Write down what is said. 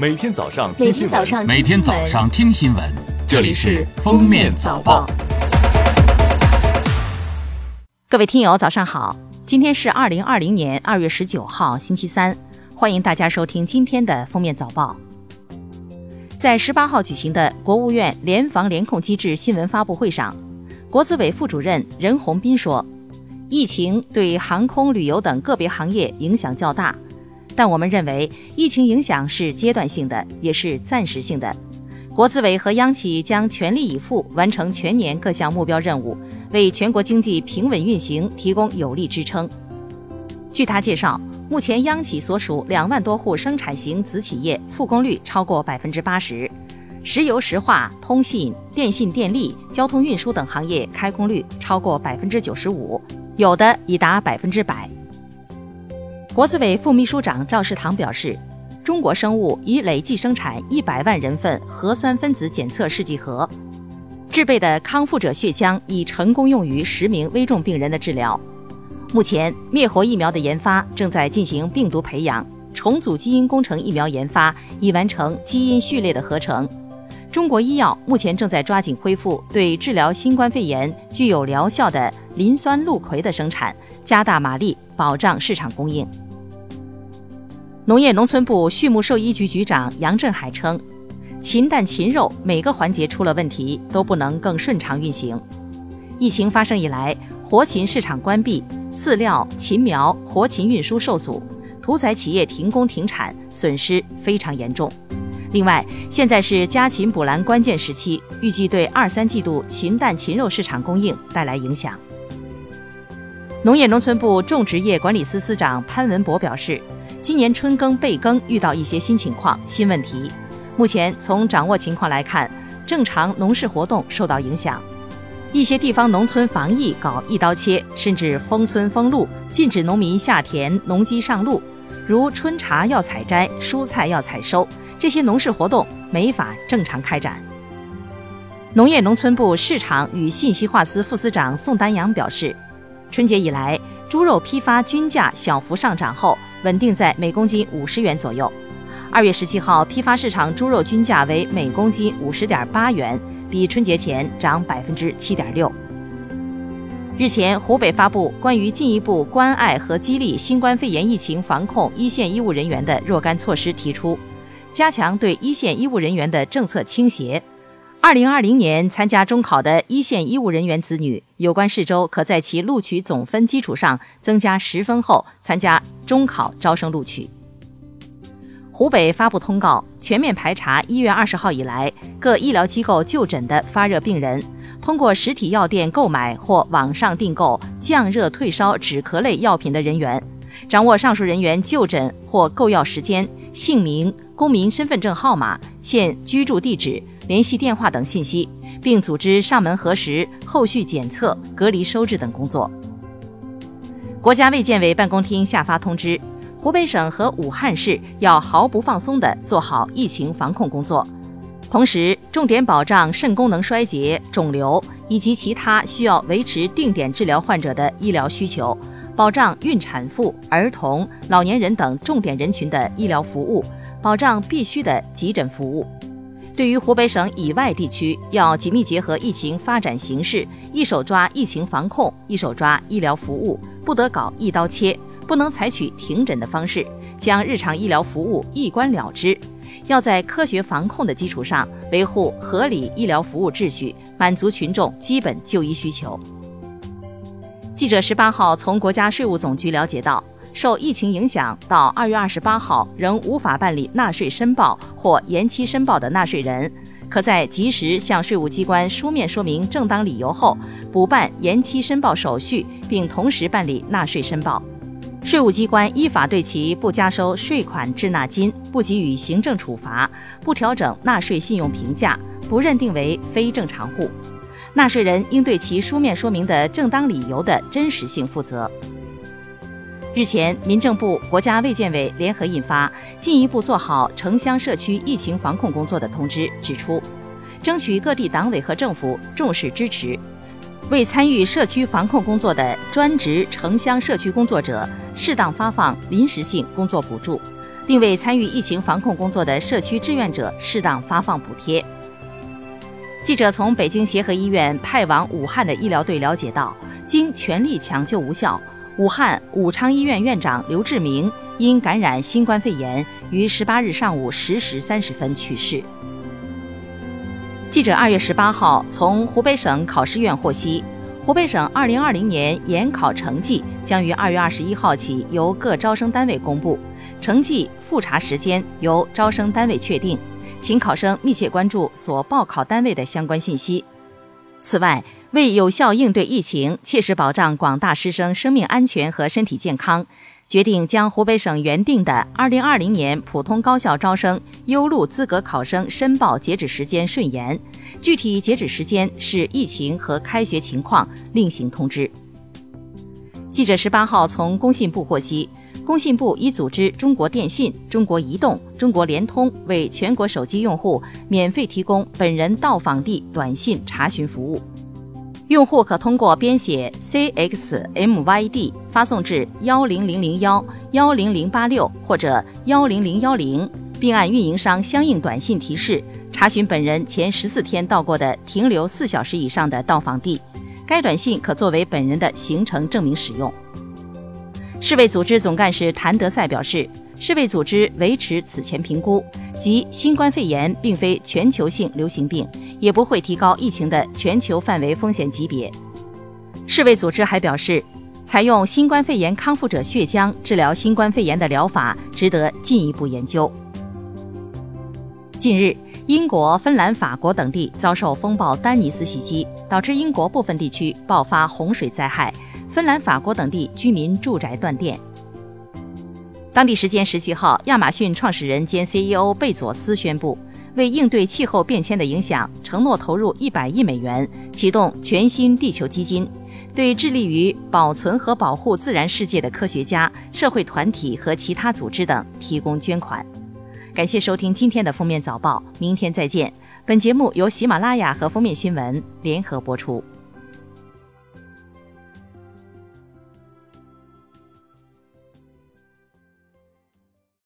每天早上每听新闻，每天早上听新闻，这里是《封面早报》。各位听友，早上好！今天是二零二零年二月十九号，星期三，欢迎大家收听今天的《封面早报》。在十八号举行的国务院联防联控机制新闻发布会上，国资委副主任任宏斌说，疫情对航空旅游等个别行业影响较大，但我们认为疫情影响是阶段性的，也是暂时性的。国资委和央企将全力以赴完成全年各项目标任务，为全国经济平稳运行提供有力支撑。据他介绍，目前央企所属两万多户生产型子企业复工率超过百分之八十，石油石化、通信、电信电力、交通运输等行业开工率超过百分之九十五，有的已达百分之百。国资委副秘书长赵世堂表示。中国生物已累计生产一百万人份核酸分子检测试剂盒，制备的康复者血浆已成功用于十名危重病人的治疗。目前，灭活疫苗的研发正在进行病毒培养，重组基因工程疫苗研发已完成基因序列的合成。中国医药目前正在抓紧恢复对治疗新冠肺炎具有疗效的磷酸氯喹的生产，加大马力，保障市场供应。农业农村部畜牧兽医局局长杨振海称，禽蛋禽肉每个环节出了问题，都不能更顺畅运行。疫情发生以来，活禽市场关闭，饲料、禽苗、活禽运输受阻，屠宰企业停工停产，损失非常严重。另外，现在是家禽补栏关键时期，预计对二三季度禽蛋禽肉市场供应带来影响。农业农村部种植业管理司司长潘文博表示。今年春耕备耕遇到一些新情况、新问题。目前从掌握情况来看，正常农事活动受到影响。一些地方农村防疫搞一刀切，甚至封村封路，禁止农民下田、农机上路。如春茶要采摘、蔬菜要采收，这些农事活动没法正常开展。农业农村部市场与信息化司副司长宋丹阳表示，春节以来，猪肉批发均价小幅上涨后。稳定在每公斤五十元左右。二月十七号，批发市场猪肉均价为每公斤五十点八元，比春节前涨百分之七点六。日前，湖北发布关于进一步关爱和激励新冠肺炎疫情防控一线医务人员的若干措施，提出加强对一线医务人员的政策倾斜。二零二零年参加中考的一线医务人员子女，有关市州可在其录取总分基础上增加十分后参加中考招生录取。湖北发布通告，全面排查一月二十号以来各医疗机构就诊的发热病人，通过实体药店购买或网上订购降热退烧止咳类药品的人员，掌握上述人员就诊或购药时间、姓名、公民身份证号码、现居住地址。联系电话等信息，并组织上门核实、后续检测、隔离收治等工作。国家卫健委办公厅下发通知，湖北省和武汉市要毫不放松地做好疫情防控工作，同时重点保障肾功能衰竭、肿瘤以及其他需要维持定点治疗患者的医疗需求，保障孕产妇、儿童、老年人等重点人群的医疗服务，保障必须的急诊服务。对于湖北省以外地区，要紧密结合疫情发展形势，一手抓疫情防控，一手抓医疗服务，不得搞一刀切，不能采取停诊的方式，将日常医疗服务一关了之。要在科学防控的基础上，维护合理医疗服务秩序，满足群众基本就医需求。记者十八号从国家税务总局了解到。受疫情影响，到二月二十八号仍无法办理纳税申报或延期申报的纳税人，可在及时向税务机关书面说明正当理由后，补办延期申报手续，并同时办理纳税申报。税务机关依法对其不加收税款滞纳金，不给予行政处罚，不调整纳税信用评价，不认定为非正常户。纳税人应对其书面说明的正当理由的真实性负责。日前，民政部、国家卫健委联合印发《进一步做好城乡社区疫情防控工作的通知》，指出，争取各地党委和政府重视支持，为参与社区防控工作的专职城乡社区工作者适当发放临时性工作补助，并为参与疫情防控工作的社区志愿者适当发放补贴。记者从北京协和医院派往武汉的医疗队了解到，经全力抢救无效，武汉武昌医院院长刘志明因感染新冠肺炎，于十八日上午十时三十分去世。记者二月十八号从湖北省考试院获悉，湖北省二零二零年研考成绩将于二月二十一号起由各招生单位公布，成绩复查时间由招生单位确定，请考生密切关注所报考单位的相关信息。此外，为有效应对疫情，切实保障广大师生生命安全和身体健康。决定将湖北省原定的2020年普通高校招生优录资格考生申报截止时间顺延，具体截止时间视疫情和开学情况另行通知。记者十八号从工信部获悉，工信部已组织中国电信、中国移动、中国联通为全国手机用户免费提供本人到访地短信查询服务。用户可通过编写 CXMYD 发送至幺零零零幺幺零零八六或者幺零零幺零，并按运营商相应短信提示查询本人前十四天到过的停留四小时以上的到访地。该短信可作为本人的行程证明使用。世卫组织总干事谭德赛表示，世卫组织维持此前评估，即新冠肺炎并非全球性流行病。也不会提高疫情的全球范围风险级别。世卫组织还表示，采用新冠肺炎康复者血浆治疗新冠肺炎的疗法值得进一步研究。近日，英国、芬兰、法国等地遭受风暴丹尼斯袭击，导致英国部分地区爆发洪水灾害，芬兰、法国等地居民住宅断电。当地时间十七号，亚马逊创始人兼 CEO 贝佐斯宣布。为应对气候变迁的影响，承诺投入一百亿美元，启动全新地球基金，对致力于保存和保护自然世界的科学家、社会团体和其他组织等提供捐款。感谢收听今天的封面早报，明天再见。本节目由喜马拉雅和封面新闻联合播出。